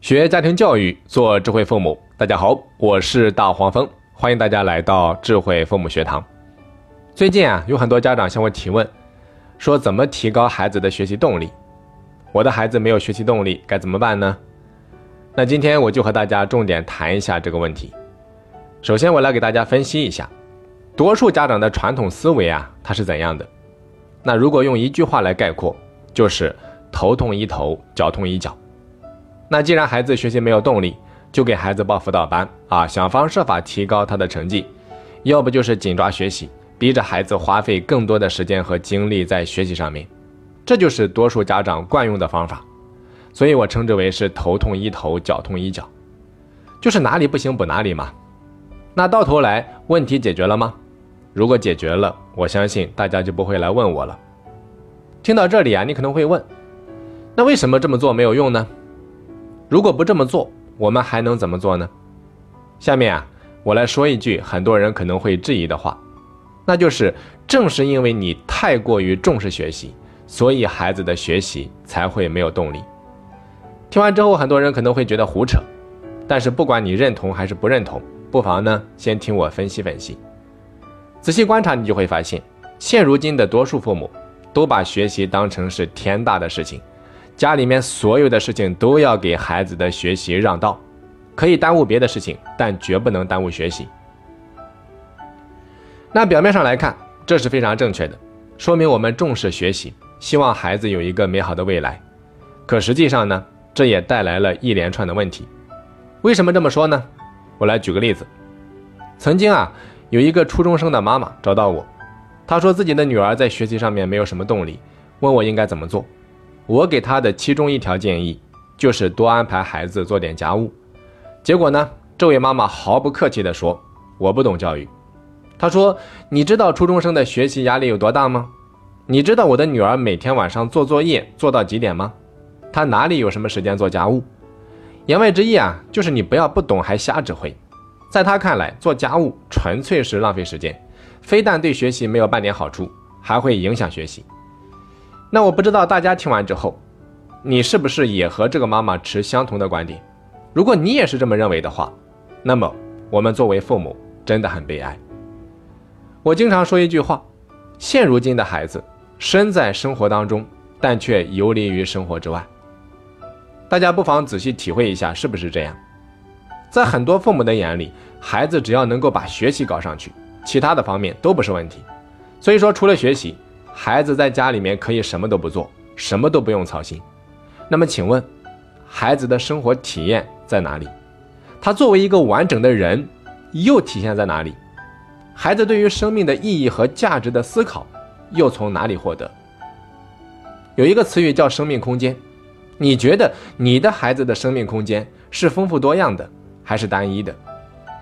学家庭教育，做智慧父母。大家好，我是大黄蜂，欢迎大家来到智慧父母学堂。最近啊，有很多家长向我提问，说怎么提高孩子的学习动力？我的孩子没有学习动力，该怎么办呢？那今天我就和大家重点谈一下这个问题。首先，我来给大家分析一下，多数家长的传统思维啊，它是怎样的？那如果用一句话来概括，就是头痛医头，脚痛医脚。那既然孩子学习没有动力，就给孩子报辅导班啊，想方设法提高他的成绩；要不就是紧抓学习，逼着孩子花费更多的时间和精力在学习上面。这就是多数家长惯用的方法，所以我称之为是头痛医头，脚痛医脚，就是哪里不行补哪里嘛。那到头来问题解决了吗？如果解决了，我相信大家就不会来问我了。听到这里啊，你可能会问，那为什么这么做没有用呢？如果不这么做，我们还能怎么做呢？下面啊，我来说一句很多人可能会质疑的话，那就是正是因为你太过于重视学习，所以孩子的学习才会没有动力。听完之后，很多人可能会觉得胡扯，但是不管你认同还是不认同，不妨呢先听我分析分析。仔细观察，你就会发现，现如今的多数父母都把学习当成是天大的事情。家里面所有的事情都要给孩子的学习让道，可以耽误别的事情，但绝不能耽误学习。那表面上来看，这是非常正确的，说明我们重视学习，希望孩子有一个美好的未来。可实际上呢，这也带来了一连串的问题。为什么这么说呢？我来举个例子。曾经啊，有一个初中生的妈妈找到我，她说自己的女儿在学习上面没有什么动力，问我应该怎么做。我给他的其中一条建议就是多安排孩子做点家务。结果呢，这位妈妈毫不客气地说：“我不懂教育。”她说：“你知道初中生的学习压力有多大吗？你知道我的女儿每天晚上做作业做到几点吗？她哪里有什么时间做家务？”言外之意啊，就是你不要不懂还瞎指挥。在他看来，做家务纯粹是浪费时间，非但对学习没有半点好处，还会影响学习。那我不知道大家听完之后，你是不是也和这个妈妈持相同的观点？如果你也是这么认为的话，那么我们作为父母真的很悲哀。我经常说一句话：现如今的孩子身在生活当中，但却游离于生活之外。大家不妨仔细体会一下，是不是这样？在很多父母的眼里，孩子只要能够把学习搞上去，其他的方面都不是问题。所以说，除了学习。孩子在家里面可以什么都不做，什么都不用操心。那么，请问，孩子的生活体验在哪里？他作为一个完整的人，又体现在哪里？孩子对于生命的意义和价值的思考，又从哪里获得？有一个词语叫生命空间。你觉得你的孩子的生命空间是丰富多样的，还是单一的？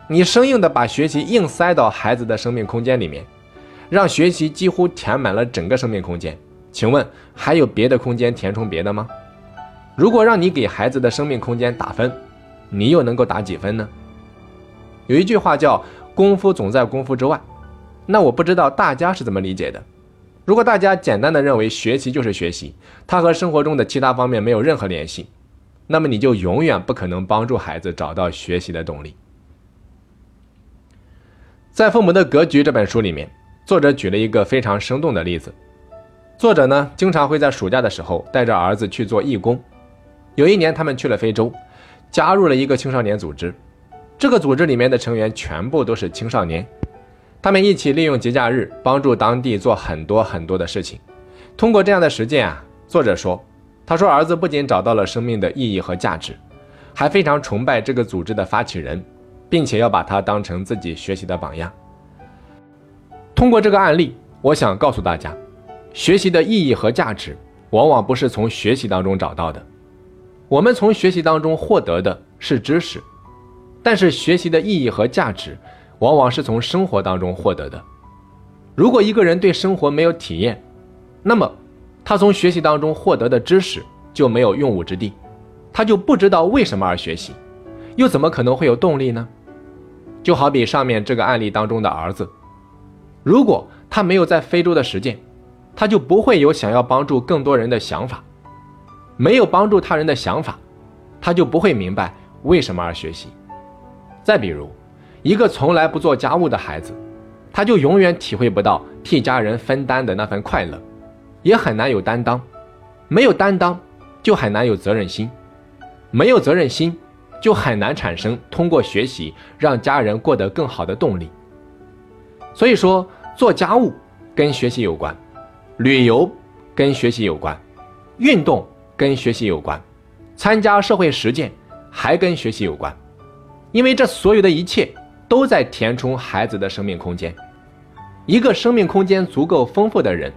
你生硬的把学习硬塞到孩子的生命空间里面？让学习几乎填满了整个生命空间，请问还有别的空间填充别的吗？如果让你给孩子的生命空间打分，你又能够打几分呢？有一句话叫“功夫总在功夫之外”，那我不知道大家是怎么理解的。如果大家简单的认为学习就是学习，它和生活中的其他方面没有任何联系，那么你就永远不可能帮助孩子找到学习的动力。在《父母的格局》这本书里面。作者举了一个非常生动的例子。作者呢，经常会在暑假的时候带着儿子去做义工。有一年，他们去了非洲，加入了一个青少年组织。这个组织里面的成员全部都是青少年，他们一起利用节假日帮助当地做很多很多的事情。通过这样的实践啊，作者说，他说儿子不仅找到了生命的意义和价值，还非常崇拜这个组织的发起人，并且要把他当成自己学习的榜样。通过这个案例，我想告诉大家，学习的意义和价值往往不是从学习当中找到的。我们从学习当中获得的是知识，但是学习的意义和价值往往是从生活当中获得的。如果一个人对生活没有体验，那么他从学习当中获得的知识就没有用武之地，他就不知道为什么而学习，又怎么可能会有动力呢？就好比上面这个案例当中的儿子。如果他没有在非洲的实践，他就不会有想要帮助更多人的想法。没有帮助他人的想法，他就不会明白为什么而学习。再比如，一个从来不做家务的孩子，他就永远体会不到替家人分担的那份快乐，也很难有担当。没有担当，就很难有责任心；没有责任心，就很难产生通过学习让家人过得更好的动力。所以说，做家务跟学习有关，旅游跟学习有关，运动跟学习有关，参加社会实践还跟学习有关。因为这所有的一切都在填充孩子的生命空间。一个生命空间足够丰富的人，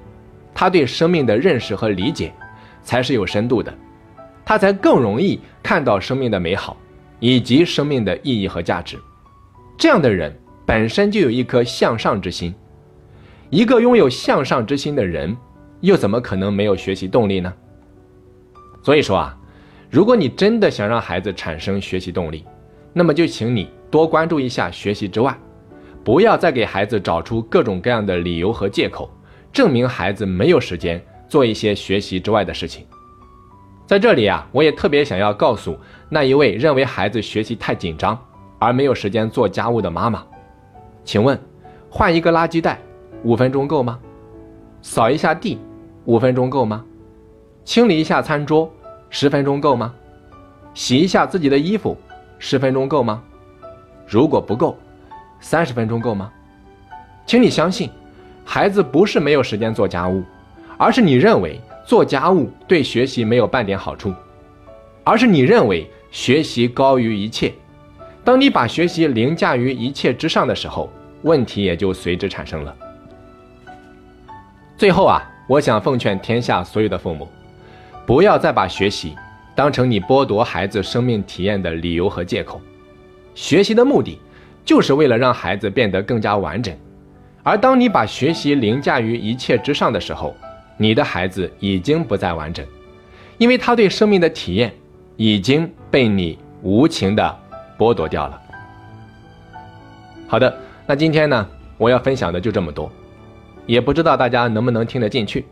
他对生命的认识和理解才是有深度的，他才更容易看到生命的美好以及生命的意义和价值。这样的人本身就有一颗向上之心。一个拥有向上之心的人，又怎么可能没有学习动力呢？所以说啊，如果你真的想让孩子产生学习动力，那么就请你多关注一下学习之外，不要再给孩子找出各种各样的理由和借口，证明孩子没有时间做一些学习之外的事情。在这里啊，我也特别想要告诉那一位认为孩子学习太紧张而没有时间做家务的妈妈，请问，换一个垃圾袋五分钟够吗？扫一下地五分钟够吗？清理一下餐桌十分钟够吗？洗一下自己的衣服。十分钟够吗？如果不够，三十分钟够吗？请你相信，孩子不是没有时间做家务，而是你认为做家务对学习没有半点好处，而是你认为学习高于一切。当你把学习凌驾于一切之上的时候，问题也就随之产生了。最后啊，我想奉劝天下所有的父母，不要再把学习。当成你剥夺孩子生命体验的理由和借口，学习的目的就是为了让孩子变得更加完整。而当你把学习凌驾于一切之上的时候，你的孩子已经不再完整，因为他对生命的体验已经被你无情的剥夺掉了。好的，那今天呢，我要分享的就这么多，也不知道大家能不能听得进去。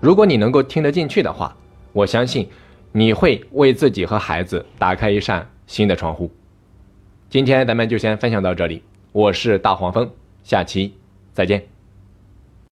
如果你能够听得进去的话，我相信。你会为自己和孩子打开一扇新的窗户。今天咱们就先分享到这里，我是大黄蜂，下期再见。